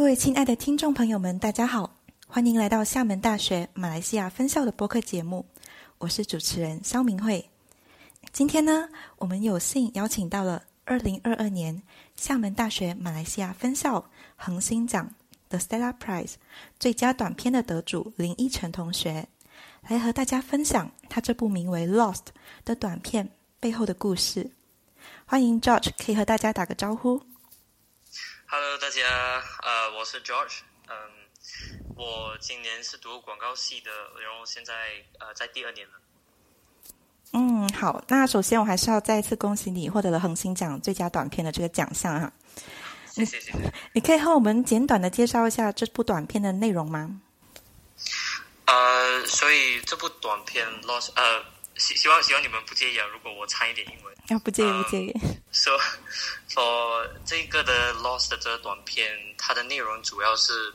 各位亲爱的听众朋友们，大家好，欢迎来到厦门大学马来西亚分校的播客节目，我是主持人肖明慧。今天呢，我们有幸邀请到了二零二二年厦门大学马来西亚分校恒星奖 The Stella Prize 最佳短片的得主林依晨同学，来和大家分享他这部名为《Lost》的短片背后的故事。欢迎 George，可以和大家打个招呼。Hello，大家，呃，我是 George，嗯，我今年是读广告系的，然后现在呃在第二年了。嗯，好，那首先我还是要再一次恭喜你获得了恒星奖最佳短片的这个奖项哈。谢谢谢谢。你可以和我们简短的介绍一下这部短片的内容吗？呃，所以这部短片 Lost，呃，希希望希望你们不介意啊，如果我掺一点英文。要、不介意不介意。So for 这个的 Lost 的这个短片，它的内容主要是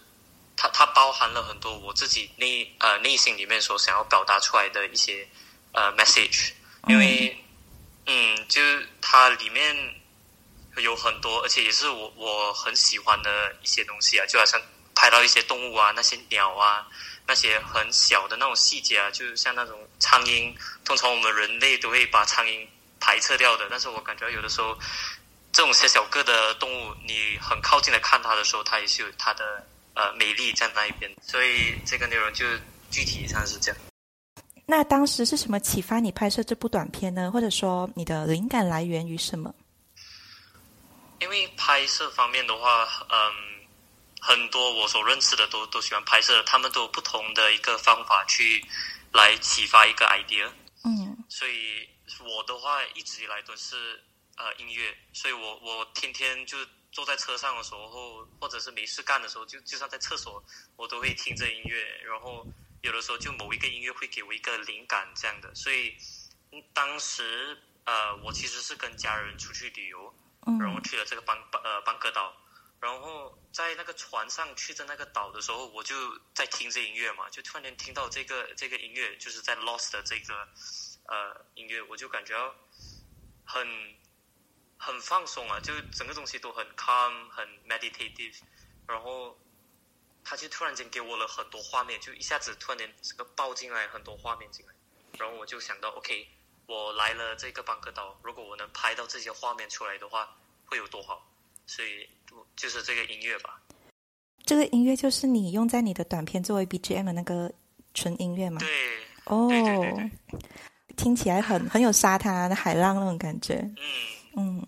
它它包含了很多我自己内呃内心里面所想要表达出来的一些呃 message，因为嗯，就是它里面有很多，而且也是我我很喜欢的一些东西啊，就好像拍到一些动物啊，那些鸟啊，那些很小的那种细节啊，就像那种苍蝇，通常我们人类都会把苍蝇排斥掉的，但是我感觉有的时候，这种小小个的动物，你很靠近的看它的时候，它也是有它的呃美丽在那一边，所以这个内容就具体上是这样。那当时是什么启发你拍摄这部短片呢？或者说你的灵感来源于什么？因为拍摄方面的话，嗯，很多我所认识的都都喜欢拍摄，他们都有不同的一个方法去来启发一个 idea。嗯所以我的话一直以来都是呃音乐，所以我我天天就坐在车上的时候，或者是没事干的时候，就就算在厕所，我都会听着音乐，然后有的时候就某一个音乐会给我一个灵感这样的，所以嗯当时呃我其实是跟家人出去旅游，然后嗯去了这个邦呃邦克岛，然后在那个船上去的那个岛的时候，我就在听这音乐嘛，就突然间听到这个这个音乐，就是在 Lost 的这个呃音乐，我就感觉很很放松啊，就整个东西都很 calm，很 meditative，然后他就突然间给我了很多画面，就一下子突然间这个爆进来很多画面进来，然后我就想到，OK，我来了这个邦哥岛，如果我能拍到这些画面出来的话，会有多好？所以就是这个音乐吧。这个音乐就是你用在你的短片作为 BGM 的那个纯音乐吗？对，哦听起来很 很有沙滩的海浪那种感觉。嗯，嗯，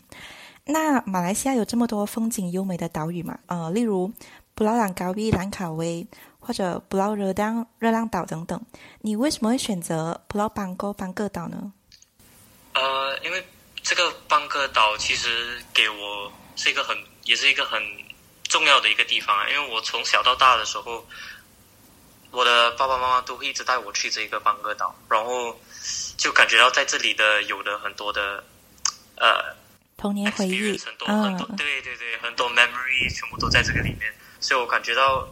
那马来西亚有这么多风景优美的岛屿嘛？呃，例如布劳朗高比、兰卡威或者布劳热当热浪岛等等，你为什么会选择布劳邦沟邦哥岛呢？呃，因为这个邦哥岛其实给我是一个很，也是一个很重要的一个地方啊。因为我从小到大的时候，我的爸爸妈妈都会一直带我去这个邦哥岛，然后就感觉到在这里的有的很多的呃童年回忆很，多、很多，嗯对对对，很多 memory 全部都在这个里面，所以我感觉到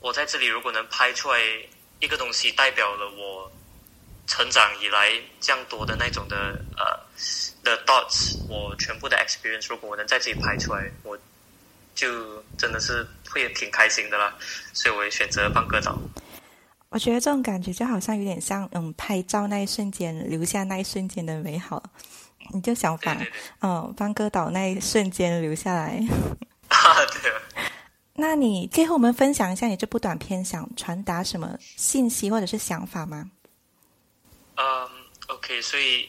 我在这里如果能拍出来一个东西，代表了我成长以来这样多的那种的呃的 thoughts，我全部的 experience，如果我能在这里拍出来，我就真的是会挺开心的啦，所以我也选择邦哥岛。我觉得这种感觉就好像有点像，嗯，拍照那一瞬间留下那一瞬间的美好，你就想把，嗯，邦哥岛那一瞬间留下来。啊对啊。那你可以和我们分享一下你这部短片想传达什么信息或者是想法吗？嗯，OK，所以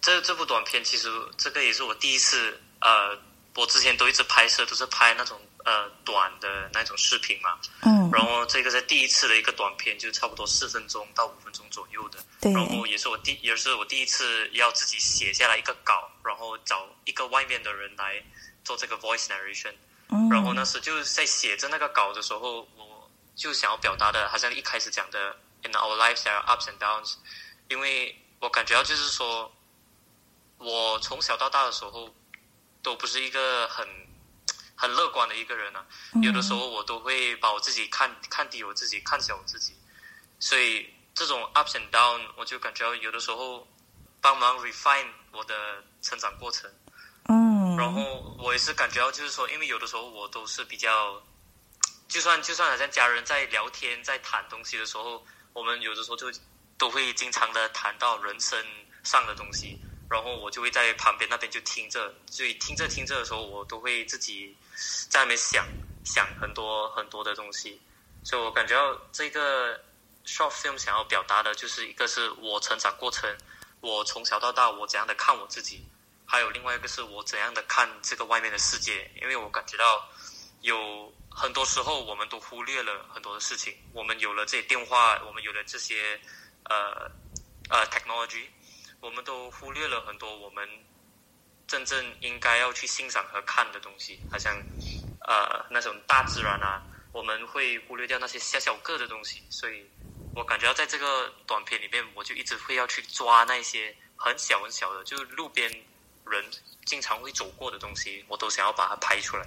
这这部短片其实这个也是我第一次，呃，我之前都一直拍摄都是拍那种呃短的那种视频嘛，嗯，然后这个是第一次的一个短片，就差不多四分钟到五分钟左右的，对，然后也是我第也是我第一次要自己写下来一个稿，然后找一个外面的人来做这个 voice narration，嗯，然后那时就是在写着那个稿的时候，我就想要表达的，好像一开始讲的 “in our lives there are ups and downs”，因为我感觉到就是说，我从小到大的时候都不是一个很很乐观的一个人啊，嗯。有的时候我都会把我自己看看低我自己，看小我自己，所以这种 ups and down，我就感觉到有的时候帮忙 refine 我的成长过程。嗯，然后我也是感觉到，就是说，因为有的时候我都是比较就算就算好像家人在聊天在谈东西的时候，我们有的时候就都会经常的谈到人生上的东西，然后我就会在旁边那边就听着，所以听着听着的时候，我都会自己在那边想想很多很多的东西，所以我感觉到这个 short film 想要表达的就是一个是我成长过程，我从小到大我怎样的看我自己，还有另外一个是我怎样的看这个外面的世界，因为我感觉到有。很多时候，我们都忽略了很多的事情。我们有了这些电话，我们有了这些呃呃 technology，我们都忽略了很多我们真正应该要去欣赏和看的东西。好像呃那种大自然啊，我们会忽略掉那些小小个的东西。所以我感觉到在这个短片里面，我就一直会要去抓那些很小很小的，就是路边人经常会走过的东西，我都想要把它拍出来。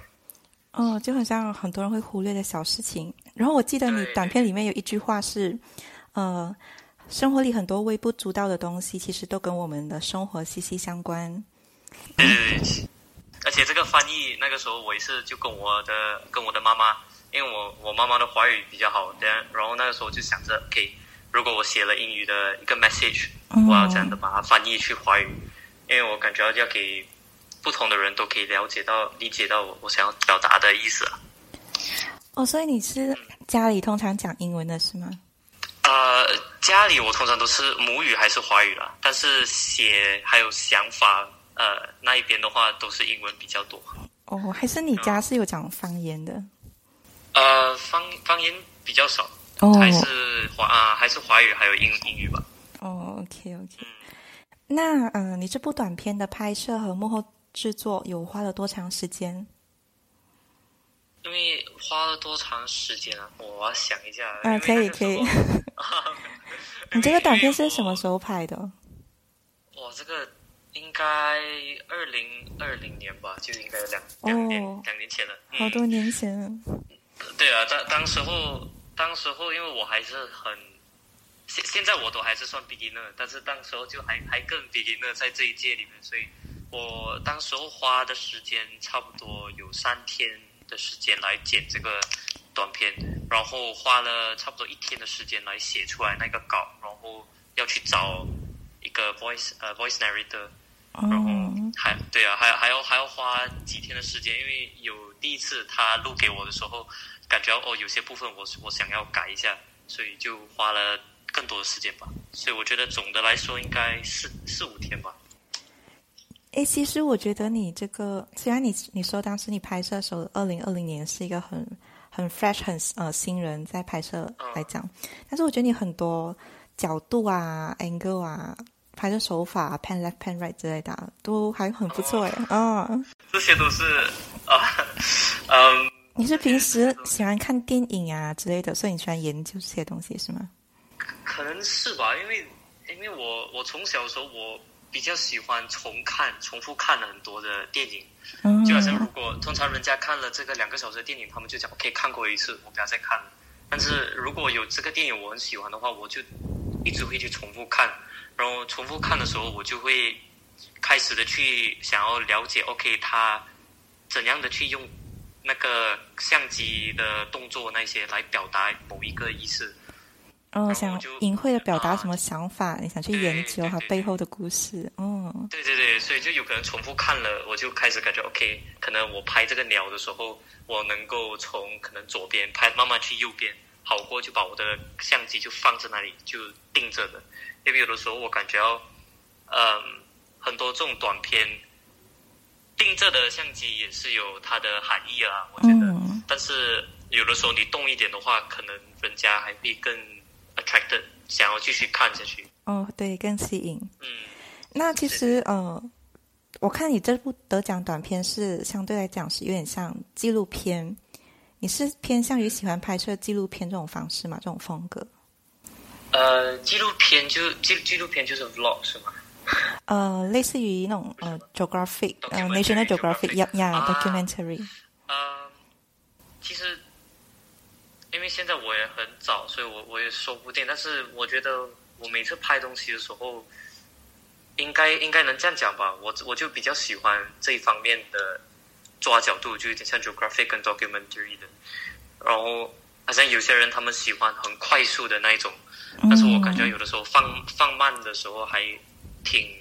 哦，就很像很多人会忽略的小事情。然后我记得你短片里面有一句话是，呃，生活里很多微不足道的东西，其实都跟我们的生活息息相关。对对对，而且这个翻译那个时候我也是就跟我的跟我的妈妈，因为我我妈妈的华语比较好，对，然后那个时候就想着，OK，如果我写了英语的一个 message，我要这样的把它翻译去华语，因为我感觉要给。不同的人都可以了解到、理解到我我想要表达的意思。哦，所以你是家里通常讲英文的是吗？呃，家里我通常都是母语还是华语啦，但是写还有想法，呃，那一边的话都是英文比较多。哦，还是你家是有讲方言的？呃，方方言比较少，还是华啊，还是华语还有英英语吧。哦，OK OK。那嗯，你这部短片的拍摄和幕后。制作有花了多长时间？因为花了多长时间啊？我要想一下。嗯，可以可以。你这个短片是什么时候拍的？我，这个应该二零二零年吧，就应该两两年两年前了。好多年前。对啊，当当时候，当时候，因为我还是很现现在我都还是算 beginner，但是当时候就还还更 beginner 在这一届里面，所以。我当时候花的时间差不多有三天的时间来剪这个短片，然后花了差不多一天的时间来写出来那个稿，然后要去找一个 voice 呃 voice narrator，然后还对啊，还还要还要花几天的时间，因为有第一次他录给我的时候，感觉哦有些部分我我想要改一下，所以就花了更多的时间吧。所以我觉得总的来说应该四四五天吧。哎，其实我觉得你这个，虽然你你说当时你拍摄的时候，二零二零年是一个很很 fresh 很呃新人在拍摄来讲，但是我觉得你很多角度啊、angle 啊、拍摄手法、pan left pan right 之类的都还很不错哎啊。这些都是啊，嗯。你是平时喜欢看电影啊之类的，所以你喜欢研究这些东西是吗？可能是吧，因为因为我我从小的时候我。比较喜欢重看、重复看了很多的电影，就好像如果通常人家看了这个两个小时的电影，他们就讲 OK 看过一次，我不要再看了。但是如果有这个电影我很喜欢的话，我就一直会去重复看。然后重复看的时候，我就会开始的去想要了解 OK 他怎样的去用那个相机的动作那些来表达某一个意思。哦，想隐晦的表达什么想法？你想去研究它背后的故事？哦，对对对，所以就有可能重复看了，我就开始感觉 OK。可能我拍这个鸟的时候，我能够从可能左边拍，慢慢去右边，好过就把我的相机就放在那里就定着的。因为有的时候我感觉到，嗯，很多这种短片定着的相机也是有它的含义啊，我觉得。但是有的时候你动一点的话，可能人家还会更。attracted，想要继续看下去。哦，对，更吸引。嗯，那其实呃，我看你这部得奖短片是相对来讲是有点像纪录片。你是偏向于喜欢拍摄纪录片这种方式吗？这种风格？呃，纪录片就纪纪录片就是 vlog 是吗？呃，类似于那种呃 geographic，呃 national geographic，yeah，documentary。呃，其实。因为现在我也很早，所以我我也说不定。但是我觉得我每次拍东西的时候，应该应该能这样讲吧。我我就比较喜欢这一方面的抓角度，就有点像 geographic 跟 documentary 的。然后好像有些人他们喜欢很快速的那一种，但是我感觉有的时候放放慢的时候还挺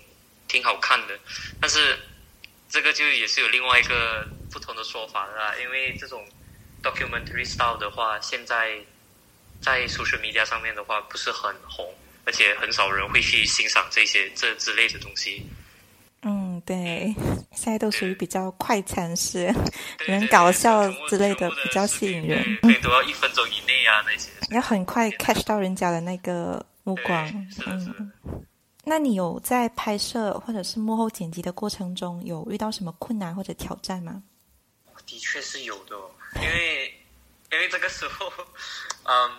挺好看的，但是这个就也是有另外一个不同的说法的啦，因为这种 documentary style 的话，现在在 social media 上面的话不是很红，而且很少人会去欣赏这些这之类的东西。嗯，对，现在都属于比较快餐式，对人搞笑之类的比较吸引人对，都要一分钟以内啊那些。要很快 catch 到人家的那个目光嗯，那你有在拍摄或者是幕后剪辑的过程中有遇到什么困难或者挑战吗？的确是有的、哦，因为因为这个时候，嗯，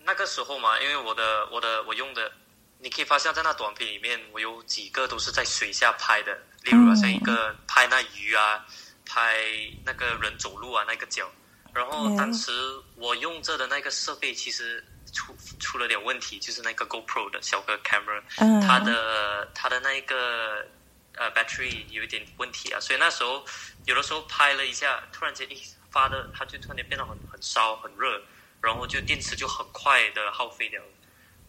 那个时候嘛，因为我的我的我用的，你可以发现，在那短片里面，我有几个都是在水下拍的，例如好像一个拍那鱼啊，拍那个人走路啊那个脚，然后嗯当时我用着的那个设备其实出出了点问题，就是那个 GoPro 的小个 camera，嗯，它的它的那一个呃 battery 有一点问题啊，所以那时候有的时候拍了一下，突然间一发的，它就突然间变得很很烧很热，然后就电池就很快的耗费掉了。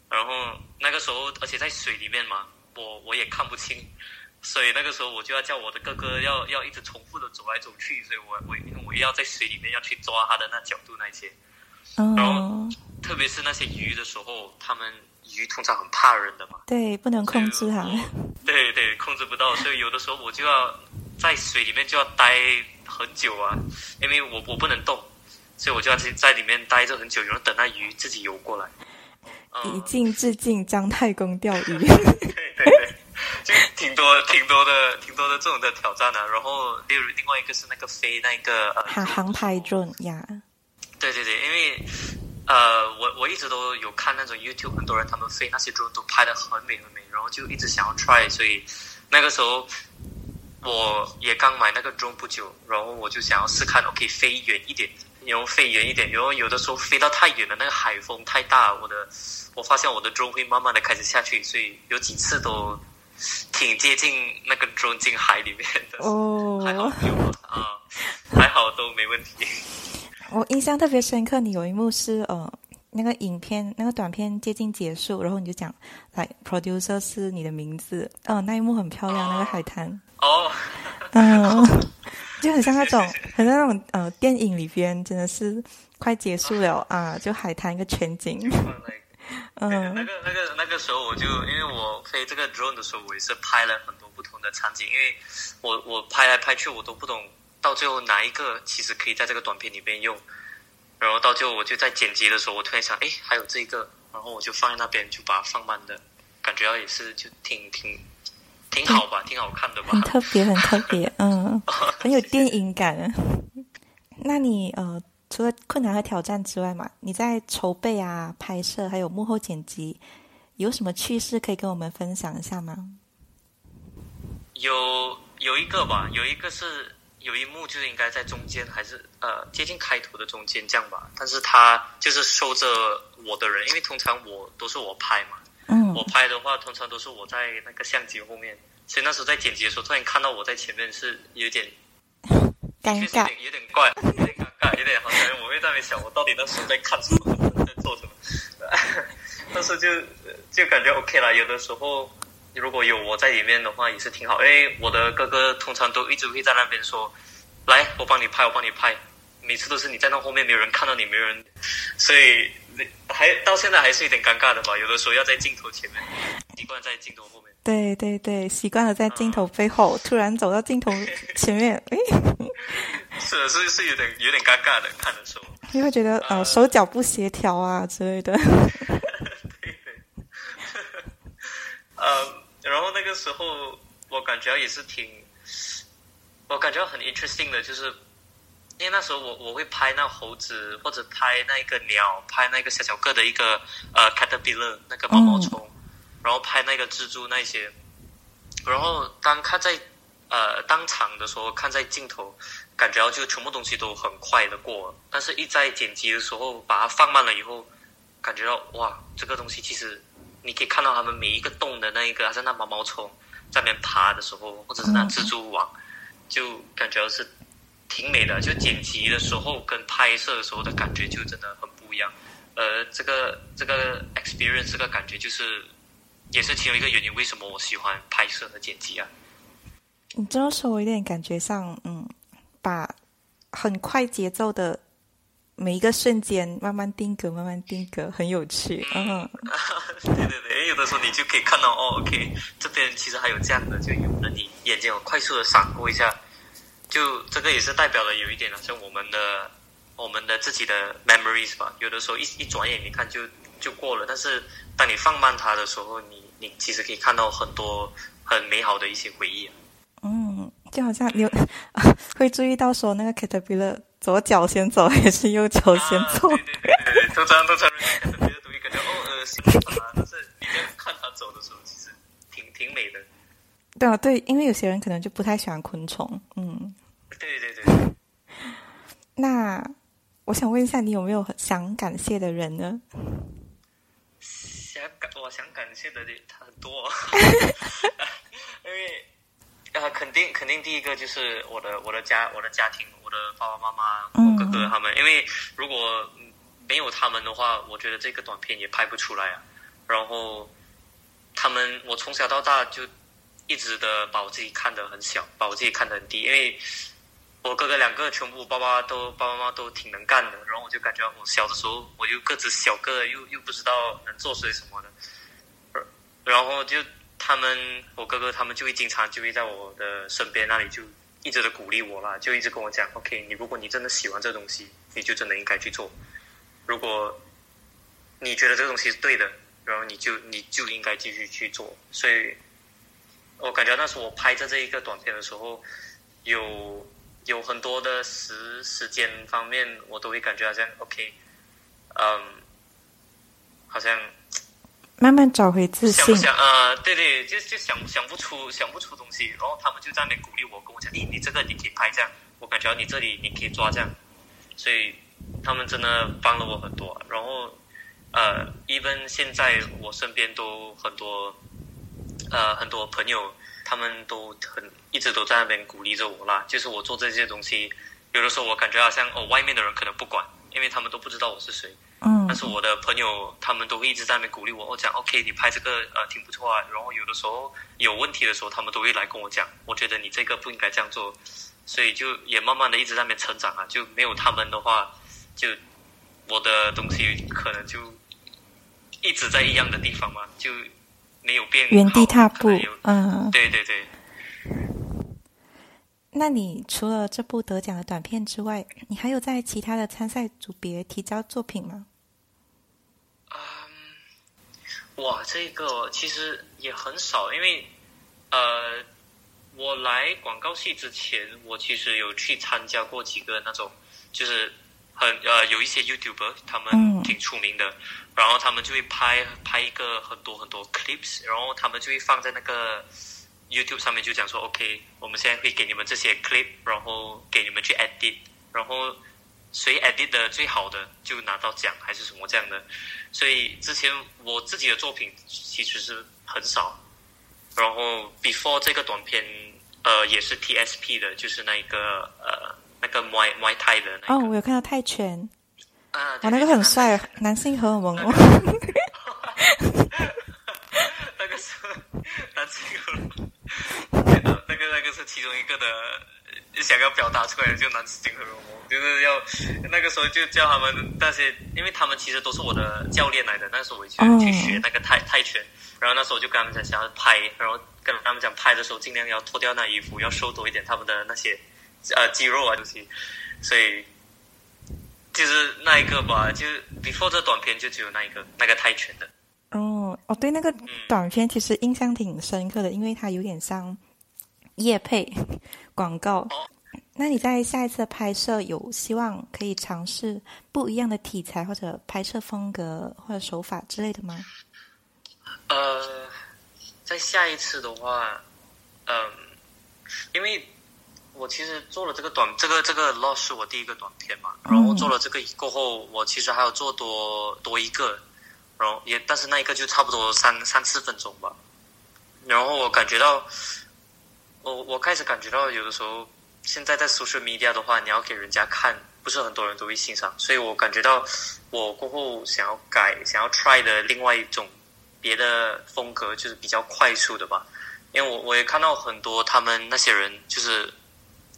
然后那个时候，而且在水里面嘛，我我也看不清，所以那个时候我就要叫我的哥哥要要一直重复的走来走去，所以我我因为我要在水里面要去抓它的那角度那些。然哦后，特别是那些鱼的时候，他们鱼通常很怕人的嘛，对，不能控制它。对对，控制不到，所以有的时候我就要在水里面就要待很久啊，因为我我不能动，所以我就要在在里面待着很久，然后等那鱼自己游过来。以嗯，镜致敬姜太公钓鱼。对对对，就挺多挺多的挺多的这种的挑战啊。然后例如另外一个是那个飞那个呃航航拍 drone 呀，对对对，因为呃，我我一直都有看那种 YouTube，很多人他们飞那些 drone 都拍的很美很美，然后就一直想要 try，所以那个时候我也刚买那个 drone 不久，然后我就想要试看我可以飞远一点，然后飞远一点，然后有的时候飞到太远了，那个海风太大，我的我发现我的 drone 会慢慢的开始下去，所以有几次都挺接近那个 drone 进海里面的，还好有啊，还好都没问题。我印象特别深刻，你有一幕是呃，那个影片那个短片接近结束，然后你就讲，来 producer 是你的名字，哦、那一幕很漂亮，那个海滩，哦。嗯，就很像那种很像那种呃电影里边，真的是快结束了啊，就海滩一个全景，嗯。那个那嗯个那个那个时候，我就因为我飞这个 drone 的时候，我也是拍了很多不同的场景，因为我我拍来拍去，我都不懂到最后哪一个其实可以在这个短片里面用。然后到最后，我就在剪辑的时候，我突然想，哎，还有这个，然后我就放在那边，就把它放慢的，感觉到也是就挺挺挺好吧，挺好看的吧很。特别，很特别，嗯，很有电影感。那你呃，除了困难和挑战之外嘛，你在筹备啊、拍摄还有幕后剪辑，有什么趣事可以跟我们分享一下吗？有有一个吧，有一个是有一幕就是应该在中间，还是呃接近开头的中间这样吧。但是他就是收着我的人，因为通常我都是我拍嘛，嗯我拍的话通常都是我在那个相机后面，所以那时候在剪辑的时候，突然看到我在前面是有点尴确实有尬，点有点怪，有点尴尬，有点好像我会在那边想，我到底那时候在看什么，在做什么。但是就就感觉 OK 了，有的时候如果有我在里面的话也是挺好，因为我的哥哥通常都一直会在那边说，来我帮你拍，我帮你拍，每次都是你在那后面没有人看到你，没有人，所以还到现在还是有点尴尬的吧，有的时候要在镜头前面，习惯在镜头后面。对对 对，习惯了在镜头背后，突然走到镜头前面，诶，是的是是有点有点尴尬的，看的时候。你会觉得呃手脚不协调啊之类的。对 对，呃，然后那个时候我感觉也是挺，我感觉很 interesting 的，就是因为那时候我我会拍那猴子或者拍那个鸟，拍那个小小个的一个呃 caterpillar 那个毛毛虫，然后拍那个蜘蛛那些，然后当看在呃当场的时候，看在镜头，感觉到就全部东西都很快的过，但是一在剪辑的时候把它放慢了以后。感觉到哇，这个东西其实你可以看到它们每一个洞的那一个，好像那毛毛虫在那边爬的时候，或者是那蜘蛛网，就感觉是挺美的，就剪辑的时候跟拍摄的时候的感觉就真的很不一样。呃，这个这个 experience 这个感觉就是也是其中一个原因，为什么我喜欢拍摄和剪辑啊？你这么说，我有点感觉上，嗯，把很快节奏的每一个瞬间慢慢定格，慢慢定格，很有趣。嗯，对 对对，有的时候你就可以看到，哦，OK，这边其实还有这样的，就有的你眼睛有快速的闪过一下，就这个也是代表了有一点，像我们的我们的自己的 memories 吧。有的时候一一转眼你看就就过了，但是当你放慢它的时候，你你其实可以看到很多很美好的一些回忆。嗯，就好像你 会注意到说那个 caterpillar 左脚先走还是右脚先走？对对对对，都这样都这样。caterpillar 都会感觉哦恶心啊，但是你在看它走的时候，其实挺挺美的。对啊，对，因为有些人可能就不太喜欢昆虫。嗯，对对对。那我想问一下，你有没有想感谢的人呢？想感，我想感谢的人很多，因为。啊，肯定肯定，第一个就是我的我的家我的家庭，我的爸爸妈妈、我哥哥他们。因为如果没有他们的话，我觉得这个短片也拍不出来啊。然后他们，我从小到大就一直的把我自己看得很小，把我自己看得很低。因为我哥哥两个全部爸爸都爸爸妈妈都挺能干的，然后我就感觉我小的时候我就个子小个，又又不知道能做些什么的，然后就。他们，我哥哥他们就会经常就会在我的身边那里就一直的鼓励我啦，就一直跟我讲，OK，你如果你真的喜欢这东西，你就真的应该去做。如果你觉得这个东西是对的，然后你就你就应该继续去做。所以，我感觉那时候我拍着这一个短片的时候，有有很多的时时间方面，我都会感觉好像 OK，嗯，好像。慢慢找回自信。想不想呃，对对，就就想想不出想不出东西，然后他们就在那边鼓励我，跟我讲：“你你这个你可以拍这样，我感觉你这里你可以抓这样。”所以他们真的帮了我很多。然后呃，even 现在我身边都很多呃很多朋友，他们都很一直都在那边鼓励着我啦。就是我做这些东西，有的时候我感觉好像哦，外面的人可能不管，因为他们都不知道我是谁。嗯，但是我的朋友他们都会一直在那边鼓励我，我讲 OK，你拍这个呃挺不错啊。然后有的时候有问题的时候，他们都会来跟我讲，我觉得你这个不应该这样做，所以就也慢慢的一直在那边成长啊。就没有他们的话，就我的东西可能就一直在一样的地方嘛，就没有变，原地踏步。嗯，对对对。那你除了这部得奖的短片之外，你还有在其他的参赛组别提交作品吗？哇，这个其实也很少，因为呃，我来广告系之前，我其实有去参加过几个那种，就是很呃有一些 YouTuber 他们挺出名的，然后他们就会拍拍一个很多很多 clips，然后他们就会放在那个 YouTube 上面，就讲说 OK，我们现在会给你们这些 clip，然后给你们去 edit，然后。谁 edit 的最好的就拿到奖还是什么这样的，所以之前我自己的作品其实是很少，然后 before 这个短片呃也是 TSP 的，就是那个呃那个 My My 泰的那个。哦，我有看到泰拳。啊，我那个很帅，男性荷尔蒙哦。那个是 男性荷尔蒙，那个那个是其中一个的。想要表达出来的就男子金和龙，就是要那个时候就叫他们那些，因为他们其实都是我的教练来的。那时候我就去学那个泰泰拳，然后那时候我就跟他们讲想要拍，然后跟他们讲拍的时候尽量要脱掉那衣服，要收多一点他们的那些呃肌肉啊东西。所以就是那一个吧，就是 before 这短片就只有那一个那个泰拳的。哦哦，对，那个短片其实印象挺深刻的，因为它有点像。叶配 广告，那你在下一次的拍摄有希望可以尝试不一样的题材或者拍摄风格或者手法之类的吗？呃，在下一次的话，嗯，因为我其实做了这个短，这个这个 loss 是我第一个短片嘛，然后做了这个过后，我其实还有做多多一个，然后也但是那一个就差不多三三四分钟吧，然后我感觉到。我我开始感觉到有的时候，现在在 social media 的话，你要给人家看，不是很多人都会欣赏，所以我感觉到我过后想要改，想要 try 的另外一种别的风格，就是比较快速的吧。因为我我也看到很多他们那些人，就是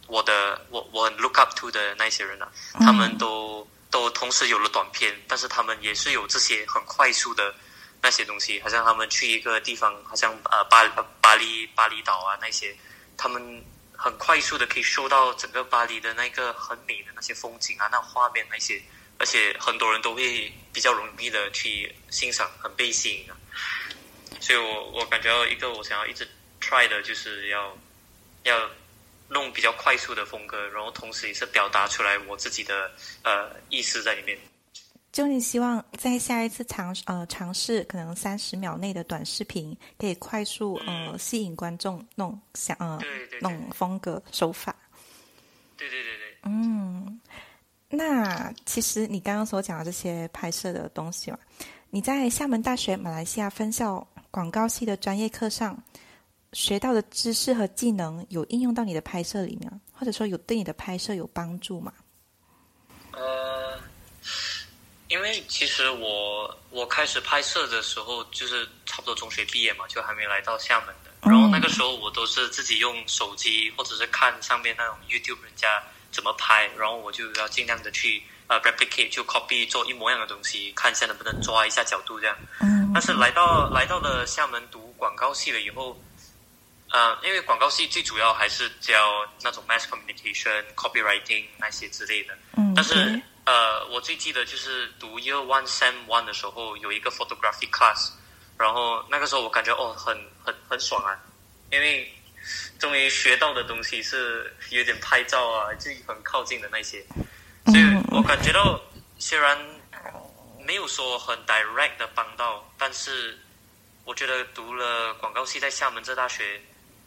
我的我我 look up to 的那些人啊，他们都都同时有了短片，但是他们也是有这些很快速的那些东西，好像他们去一个地方，好像呃巴巴黎巴厘岛啊那些，他们很快速的可以收到整个巴黎的那个很美的那些风景啊，那画面那些，而且很多人都会比较容易的去欣赏，很被吸引啊。所以我我感觉到一个我想要一直。try 的就是要要弄比较快速的风格，然后同时也是表达出来我自己的呃意思在里面。就你希望在下一次尝呃尝试可能三十秒内的短视频，可以快速呃吸引观众，弄想呃弄风格手法。对对对对。嗯，那其实你刚刚所讲的这些拍摄的东西嘛，你在厦门大学马来西亚分校广告系的专业课上。学到的知识和技能有应用到你的拍摄里面，或者说有对你的拍摄有帮助吗？呃，因为其实我我开始拍摄的时候就是差不多中学毕业嘛，就还没来到厦门的。然后那个时候我都是自己用手机或者是看上面那种 YouTube 人家怎么拍，然后我就要尽量的去呃 replicate 就 copy 做一模一样的东西，看一下能不能抓一下角度这样。嗯。但是来到来到了厦门读广告系了以后。呃，因为广告系最主要还是教那种 mass communication、copywriting 那些之类的。嗯。但是呃，我最记得就是读 year one sem one 的时候，有一个 photography class，然后那个时候我感觉哦，很很很爽啊，因为终于学到的东西是有点拍照啊，就很靠近的那些，所以我感觉到虽然没有说很 direct 的帮到，但是我觉得读了广告系在厦门这大学。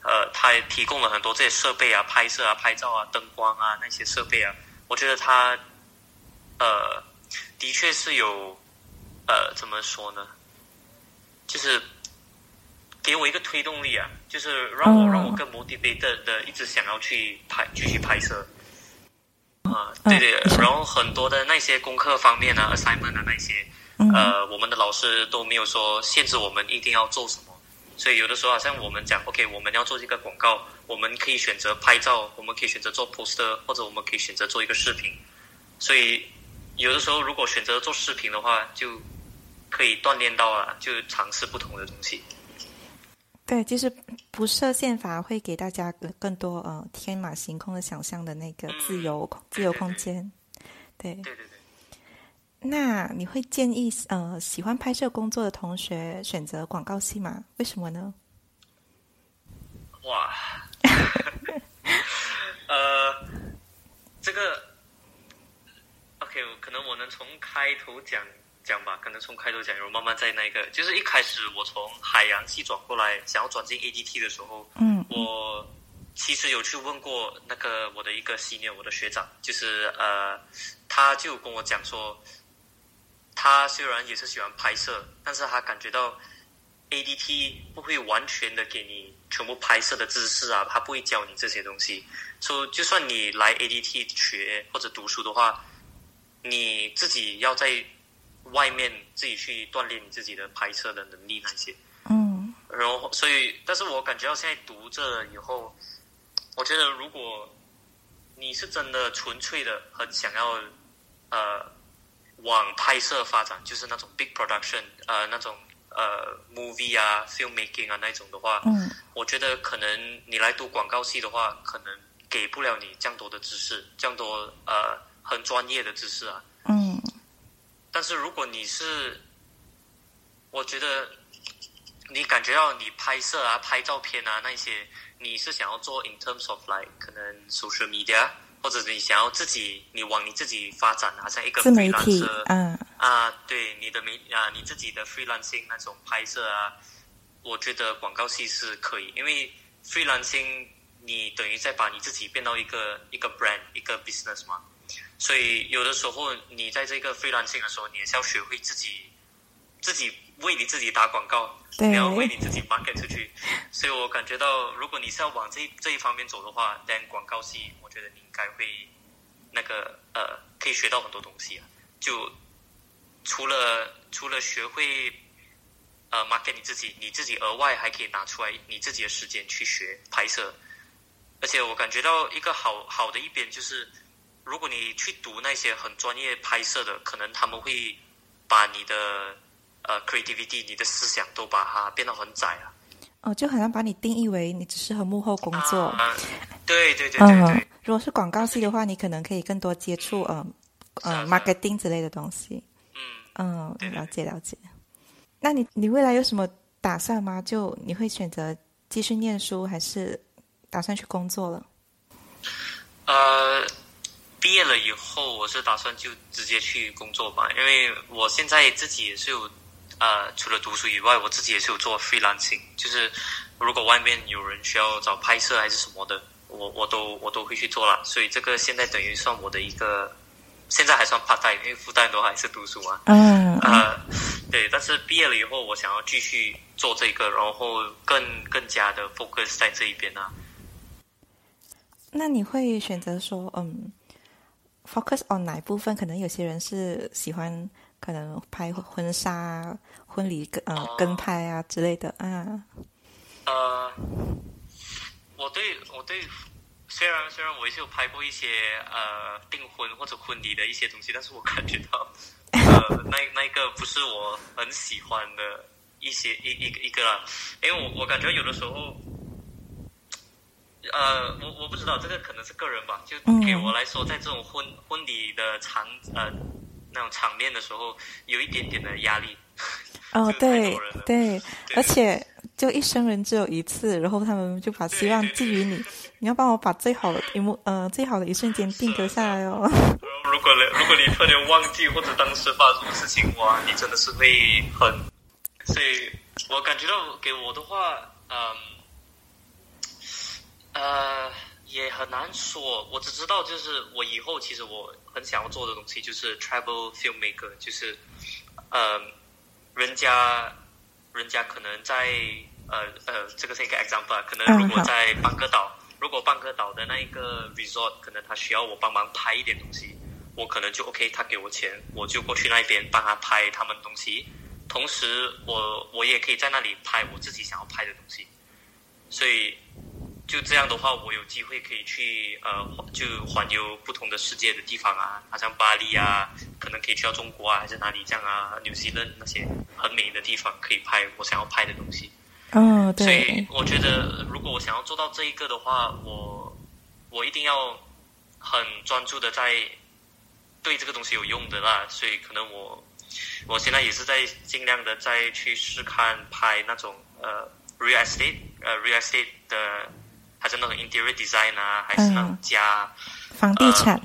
呃，他提供了很多这些设备啊，拍摄啊、拍照啊、灯光啊那些设备啊，我觉得他，呃，的确是有，呃，怎么说呢？就是给我一个推动力啊，就是让我让我更 motivated 的一直想要去拍继续拍摄。啊，对对，然后很多的那些功课方面呢，assignment 啊那些，呃，我们的老师都没有说限制我们一定要做什么。所以有的时候，好像我们讲，OK，我们要做这个广告，我们可以选择拍照，我们可以选择做 poster，或者我们可以选择做一个视频。所以有的时候，如果选择做视频的话，就可以锻炼到啊，就尝试不同的东西。对，就是不设限法会给大家更多呃天马行空的想象的那个自由自由空间。对对对。那你会建议呃喜欢拍摄工作的同学选择广告系吗？为什么呢？哇，呃，这个 OK，可能我能从开头讲讲吧，可能从开头讲，然后慢慢在那个，就是一开始我从海洋系转过来，想要转进 ADT 的时候，嗯，我其实有去问过那个我的一个 senior，我的学长，就是呃，他就跟我讲说。他虽然也是喜欢拍摄，但是他感觉到 A D T 不会完全的给你全部拍摄的知识啊，他不会教你这些东西。说就算你来 A D T 学或者读书的话，你自己要在外面自己去锻炼你自己的拍摄的能力那些。嗯。然后，所以，但是我感觉到现在读这以后，我觉得如果你是真的纯粹的很想要，呃。往拍摄发展，就是那种 big production，呃，那种呃 movie 啊，filmmaking 啊那种的话，嗯，我觉得可能你来读广告系的话，可能给不了你这样多的知识，这样多呃很专业的知识啊，嗯。但是如果你是，我觉得你感觉到你拍摄啊、拍照片啊那些，你是想要做 in terms of like 可能 social media。或者你想要自己，你往你自己发展，啊像一个自媒体，嗯啊，对你的媒啊，你自己的 freelancing 那种拍摄啊，我觉得广告系是可以，因为 freelancing 你等于在把你自己变到一个一个 brand 一个 business 嘛，所以有的时候你在这个 freelancing 的时候，你也是要学会自己自己为你自己打广告，你要为你自己 market 出去。所以我感觉到，如果你是要往这这一方面走的话，但广告系，我觉得你应该会那个呃，可以学到很多东西啊。就除了除了学会呃 market 你自己，你自己额外还可以拿出来你自己的时间去学拍摄。而且我感觉到一个好好的一边就是，如果你去读那些很专业拍摄的，可能他们会把你的呃 creativity、你的思想都把它变得很窄啊。哦，就好像把你定义为你只适合幕后工作。对对对对对。如果是广告系的话，你可能可以更多接触呃呃 marketing 之类的东西。嗯嗯，了解了解。那你你未来有什么打算吗？就你会选择继续念书还是？打算去工作了。呃，毕业了以后，我是打算就直接去工作吧，因为我现在自己也是有，呃，除了读书以外，我自己也是有做 freelancing，就是如果外面有人需要找拍摄还是什么的，我我都我都会去做了。所以这个现在等于算我的一个，现在还算 part time，因为负担都还是读书嘛。嗯。呃，对，但是毕业了以后，我想要继续做这个，然后更更加的 focus 在这一边呢。那你会选择说，嗯，focus on 哪部分？可能有些人是喜欢，可能拍婚纱、婚礼跟呃跟拍啊之类的啊。呃，我对我对，虽然虽然我也是有拍过一些呃订婚或者婚礼的一些东西，但是我感觉到，呃，那那个不是我很喜欢的一些一一个一个啦，因为我我感觉有的时候。呃，我我不知道这个可能是个人吧。就给我来说，在这种婚婚礼的场呃那种场面的时候，有一点点的压力。哦，对对，而且就一生人只有一次，然后他们就把希望寄予你，你要帮我把最好的一幕呃最好的一瞬间定格下来哦。如果如果你突然忘记或者当时发生什么事情，哇，你真的是会很。所以我感觉到给我的话，嗯。呃，也很难说。我只知道，就是我以后其实我很想要做的东西就是 travel filmmaker，就是，呃，人家，人家可能在呃呃，这个是一个 example，可能如果在邦哥岛，如果邦哥岛的那一个 resort，可能他需要我帮忙拍一点东西，我可能就 OK，他给我钱，我就过去那边帮他拍他们东西，同时我我也可以在那里拍我自己想要拍的东西，所以。就这样的话，我有机会可以去呃，就环游不同的世界的地方啊，好像巴黎啊，可能可以去到中国啊，还是哪里这样啊，纽西兰那些很美的地方可以拍我想要拍的东西。嗯，对。所以我觉得，如果我想要做到这一个的话，我我一定要很专注的在对这个东西有用的啦。所以可能我我现在也是在尽量的再去试看拍那种呃 real estate 呃 real estate 的。还是那种 interior design 啊，还是那种家房地产，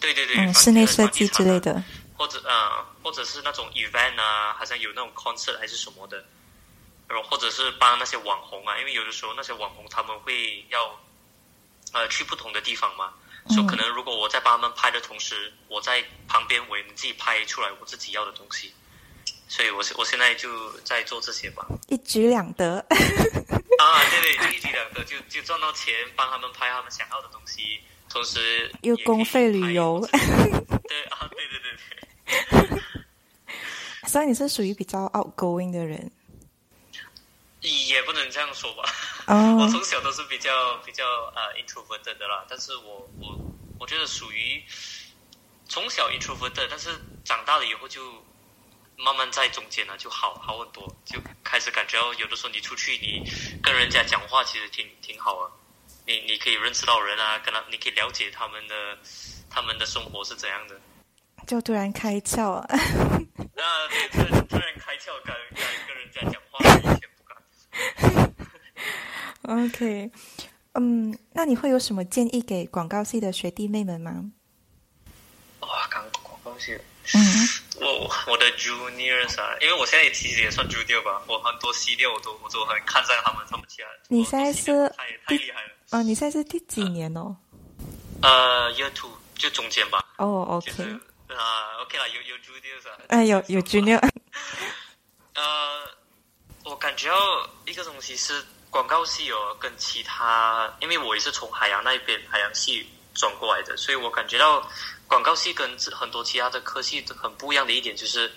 对对对，室内设计之类的，或者呃，或者是那种 event 啊，好像有那种 concert 还是什么的，然后或者是帮那些网红啊，因为有的时候那些网红他们会要呃去不同的地方嘛，所以可能如果我在帮他们拍的同时，我在旁边我也能自己拍出来我自己要的东西。所以，我我现在就在做这些吧，一举两得。啊，对对，就一举两得，就就赚到钱，帮他们拍他们想要的东西，同时又公费旅游。对啊，对对对对。所以你是属于比较 outgoing 的人？也不能这样说吧。哦。我从小都是比较比较呃 introverted 的啦，但是我我我觉得属于从小 introverted，但是长大了以后就。慢慢在中间呢，就好好很多，就开始感觉到有的时候你出去，你跟人家讲话其实挺挺好啊。你你可以认识到人啊，跟他你可以了解他们的他们的生活是怎样的。就突然开窍啊！啊，对，突然突然开窍，敢敢跟人家讲话，以前不敢。OK，嗯，那你会有什么建议给广告系的学弟妹们吗？哇，刚广告系。嗯，我我的 juniors 啊，因为我现在也其实也算 junior 吧，我很多系列我都我都很看上他们，他们起来。你现在是太厉害了啊！你现在是第几年哦？呃，year two 就中间吧。哦，OK。啊，OK 啦，有有 juniors 啊。哎，有有 junior。呃，我感觉到一个东西是广告系哦，跟其他，因为我也是从海洋那边海洋系转过来的，所以我感觉到广告系跟很多其他的科系很不一样的一点就是，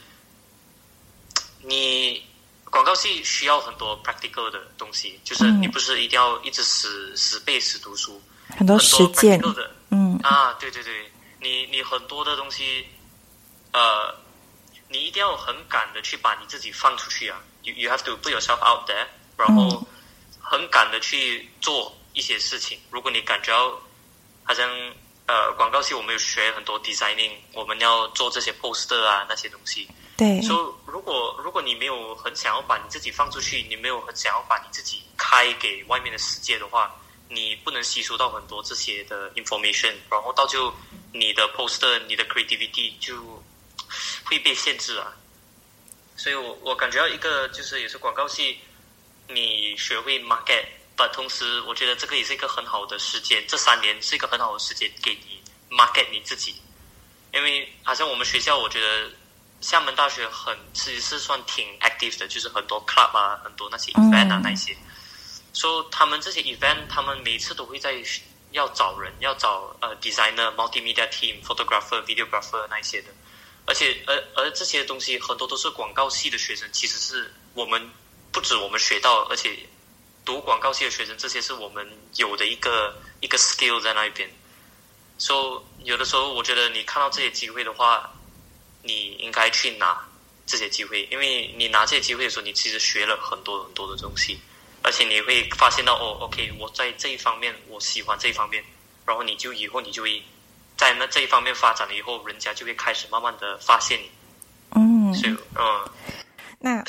你广告系需要很多 practical 的东西，就是你不是一定要一直死死背死读书，很多实践的，嗯啊，对对对，你你很多的东西，呃。你一定要很敢的去把你自己放出去啊！You you have to put yourself out there，然后很敢的去做一些事情。如果你感觉到好像呃广告系我们有学很多 designing，我们要做这些 poster 啊那些东西。对。所以如果如果你没有很想要把你自己放出去，你没有很想要把你自己开给外面的世界的话，你不能吸收到很多这些的 information，然后到就你的 poster，你的 creativity 就。会被限制啊，所以我我感觉到一个就是也是广告系，你学会 market，但同时我觉得这个也是一个很好的时间，这三年是一个很好的时间给你 market 你自己，因为好像我们学校我觉得厦门大学很其实是算挺 active 的，就是很多 club 啊，很多那些 event 啊那些，说他们这些 event 他们每次都会在要找人，要找呃 designer、multimedia team、photographer、videographer 那一些的。而且，而而这些东西很多都是广告系的学生，其实是我们不止我们学到，而且读广告系的学生，这些是我们有的一个一个 skill 在那一边。所以有的时候，我觉得你看到这些机会的话，你应该去拿这些机会，因为你拿这些机会的时候，你其实学了很多很多的东西，而且你会发现到哦，OK，我在这一方面我喜欢这一方面，然后你就以后你就会。在那这一方面发展了以后，人家就会开始慢慢的发现你。嗯，所以嗯。那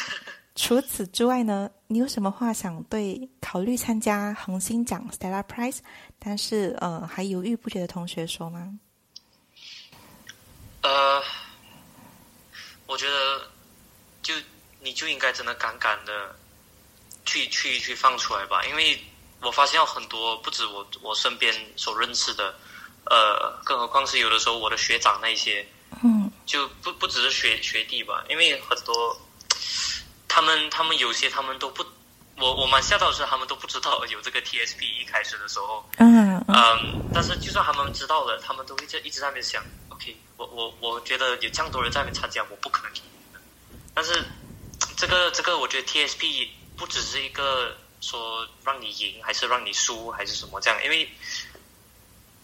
除此之外呢？你有什么话想对考虑参加恒星奖 Stella Prize，但是呃还犹豫不决的同学说吗？呃，我觉得就你就应该真的敢敢的去去去放出来吧，因为我发现有很多不止我我身边所认识的。呃，更何况是有的时候我的学长那些，嗯，就不不只是学学弟吧，因为很多，他们他们有些他们都不，我我蛮吓到的是他们都不知道有这个 TSP 一开始的时候，嗯嗯，但是就算他们知道了，他们都会在一直在那边想，OK，我我我觉得有这样多人在那边参加，我不可能赢的。但是这个这个，我觉得 TSP 不只是一个说让你赢，还是让你输，还是什么这样，因为。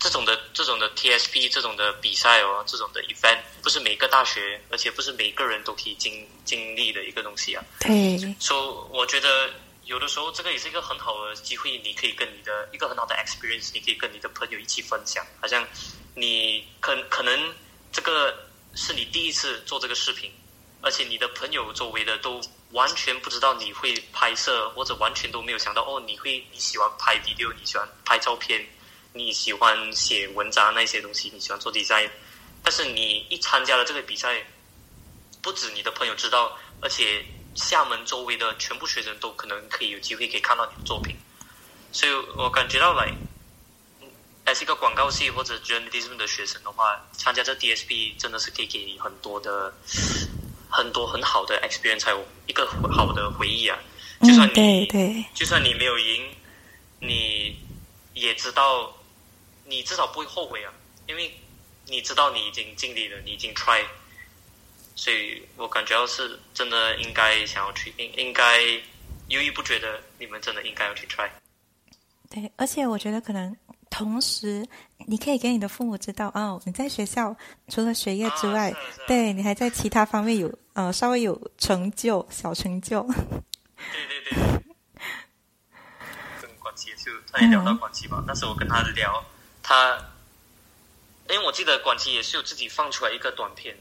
这种的这种的 TSP 这种的比赛哦，这种的 event 不是每个大学，而且不是每个人都可以经经历的一个东西啊。对。所以我觉得有的时候这个也是一个很好的机会，你可以跟你的一个很好的 experience，你可以跟你的朋友一起分享。好像你可可能这个是你第一次做这个视频，而且你的朋友周围的都完全不知道你会拍摄，或者完全都没有想到哦，你会你喜欢拍 video，你喜欢拍照片。你喜欢写文章那些东西，你喜欢做 design，但是你一参加了这个比赛，不止你的朋友知道，而且厦门周围的全部学生都可能可以有机会可以看到你的作品，所以我感觉到来，还是一个广告系或者 journalism 的学生的话，参加这 DSP 真的是可以给你很多的很多很好的 experience，还有一个好的回忆啊。就算你对，就算你没有赢，你也知道。你至少不会后悔啊，因为你知道你已经尽力了，你已经 try，所以我感觉到是真的应该想要去，应应该犹豫不决的，你们真的应该要去 try。对，而且我觉得可能同时，你可以给你的父母知道哦，你在学校除了学业之外，对你还在其他方面有呃稍微有成就，小成就。对对对。跟管琪就他也聊到管琪嘛，但是我跟他聊。他，因为我记得管琪也是有自己放出来一个短片，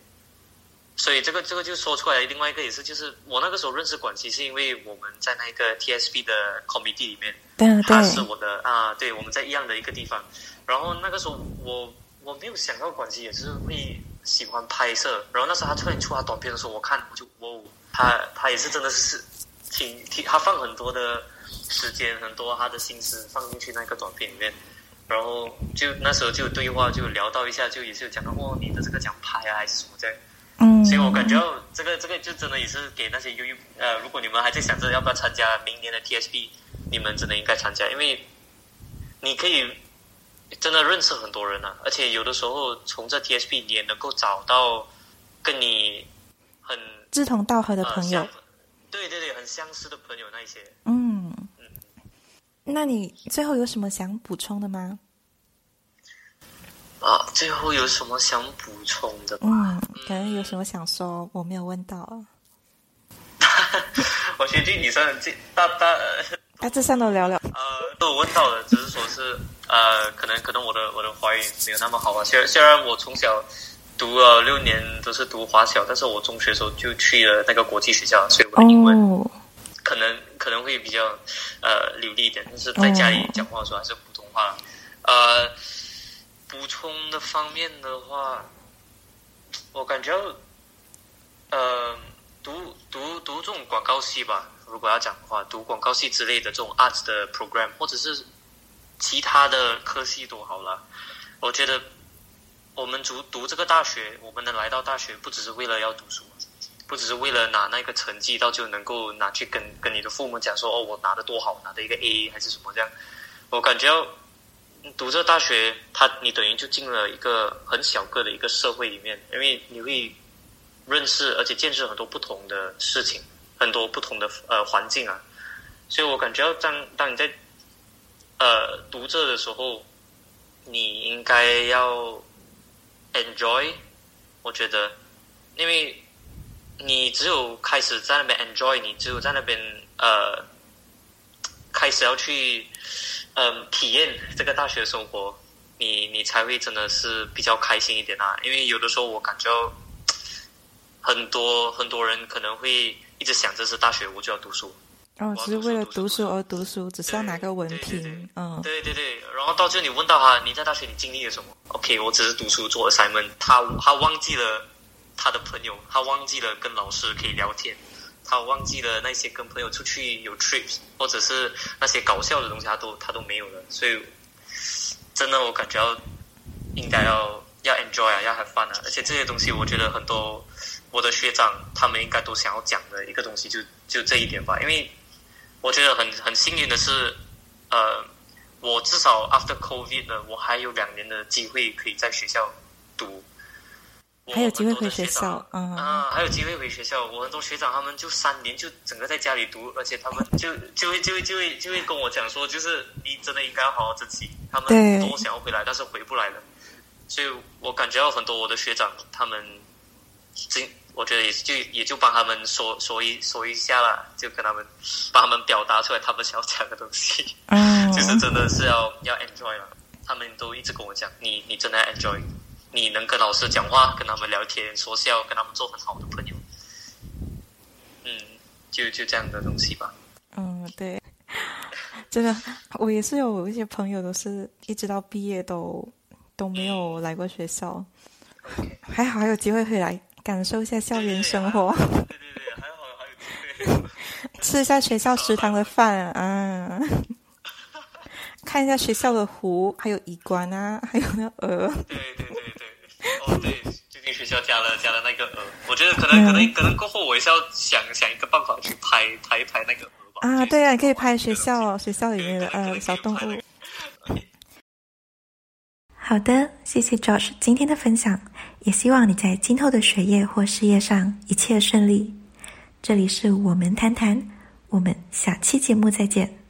所以这个这个就说出来。另外一个也是，就是我那个时候认识管琪，是因为我们在那个 TSB 的 committee 里面，他是我的啊，对，我们在一样的一个地方。然后那个时候我我没有想到管琪也是会喜欢拍摄。然后那时候他突然出他短片的时候，我看我就哇，他他也是真的是挺挺，他放很多的时间，很多他的心思放进去那个短片里面。然后就那时候就对话就聊到一下，就也是有讲到哦，你的这个奖牌啊还是什么这样，嗯，所以我感觉这个这个就真的也是给那些优于呃，如果你们还在想着要不要参加明年的 TSP，你们真的应该参加，因为你可以真的认识很多人啊，而且有的时候从这 TSP 你也能够找到跟你很志同道合的朋友，对对对，很相似的朋友那一些。嗯嗯，那你最后有什么想补充的吗？啊，最后有什么想补充的？嗯，可能有什么想说，我没有问到。我先去你上这大大大致上都聊聊。呃，都有问到的，只是说是呃，可能可能我的我的华语没有那么好吧。虽然虽然我从小读了六年都是读华小，但是我中学的时候就去了那个国际学校，所以我的英文可能可能会比较呃流利一点。但是在家里讲话的时候还是普通话。呃。补充的方面的话，我感觉，呃，读读读这种广告系吧。如果要讲的话，读广告系之类的这种 art 的 program，或者是其他的科系都好了。我觉得我们读读这个大学，我们能来到大学，不只是为了要读书，不只是为了拿那个成绩，到就能够拿去跟跟你的父母讲说，哦，我拿的多好，拿的一个 A 还是什么这样。我感觉。读这大学，他你等于就进了一个很小个的一个社会里面，因为你会认识而且见识很多不同的事情，很多不同的呃环境啊，所以我感觉要当当你在呃读这的时候，你应该要 enjoy，我觉得，因为你只有开始在那边 enjoy，你只有在那边呃开始要去。嗯，体验这个大学生活，你你才会真的是比较开心一点啊。因为有的时候我感觉很多很多人可能会一直想着是大学我就要读书，哦，只是为了读书而读书，只是要拿个文凭，嗯，对对对。然后到最后你问到他，你在大学你经历了什么？OK，我只是读书做 assignment，他他忘记了他的朋友，他忘记了跟老师可以聊天。他忘记了那些跟朋友出去有 trips，或者是那些搞笑的东西，他都他都没有了。所以，真的我感觉要应该要要 enjoy 啊，要 have fun 啊。而且这些东西，我觉得很多我的学长他们应该都想要讲的一个东西，就就这一点吧。因为我觉得很很幸运的是，呃，我至少 after COVID 呢，我还有两年的机会可以在学校读。还有机会回学校，嗯啊，还有机会回学校。我很多学长他们就三年就整个在家里读，而且他们就就会就会就会就会跟我讲说，就是你真的应该好好珍惜。他们都想要回来，但是回不来了。所以我感觉到很多我的学长他们，这我觉得也就也就帮他们说说一说一下了，就跟他们帮他们表达出来他们想要讲的东西。嗯，就是真的是要要 enjoy 了。他们都一直跟我讲，你你真的要 enjoy。你能跟老师讲话，跟他们聊天说笑，跟他们做很好的朋友，嗯，就就这样的东西吧。嗯，对，真的，我也是有一些朋友，都是一直到毕业都都没有来过学校，还好还有机会回来感受一下校园生活。对对对，还好还有机会 吃一下学校食堂的饭啊。看一下学校的湖，还有鱼馆啊，还有那鹅。对对对对，哦对，最近学校加了加了那个鹅，我觉得可能可能可能过后我也是要想想一个办法去拍拍一拍那个鹅吧。啊，对啊，你可以拍学校学校里面的呃小动物。好的，谢谢 Josh 今天的分享，也希望你在今后的学业或事业上一切顺利。这里是我们谈谈，我们下期节目再见。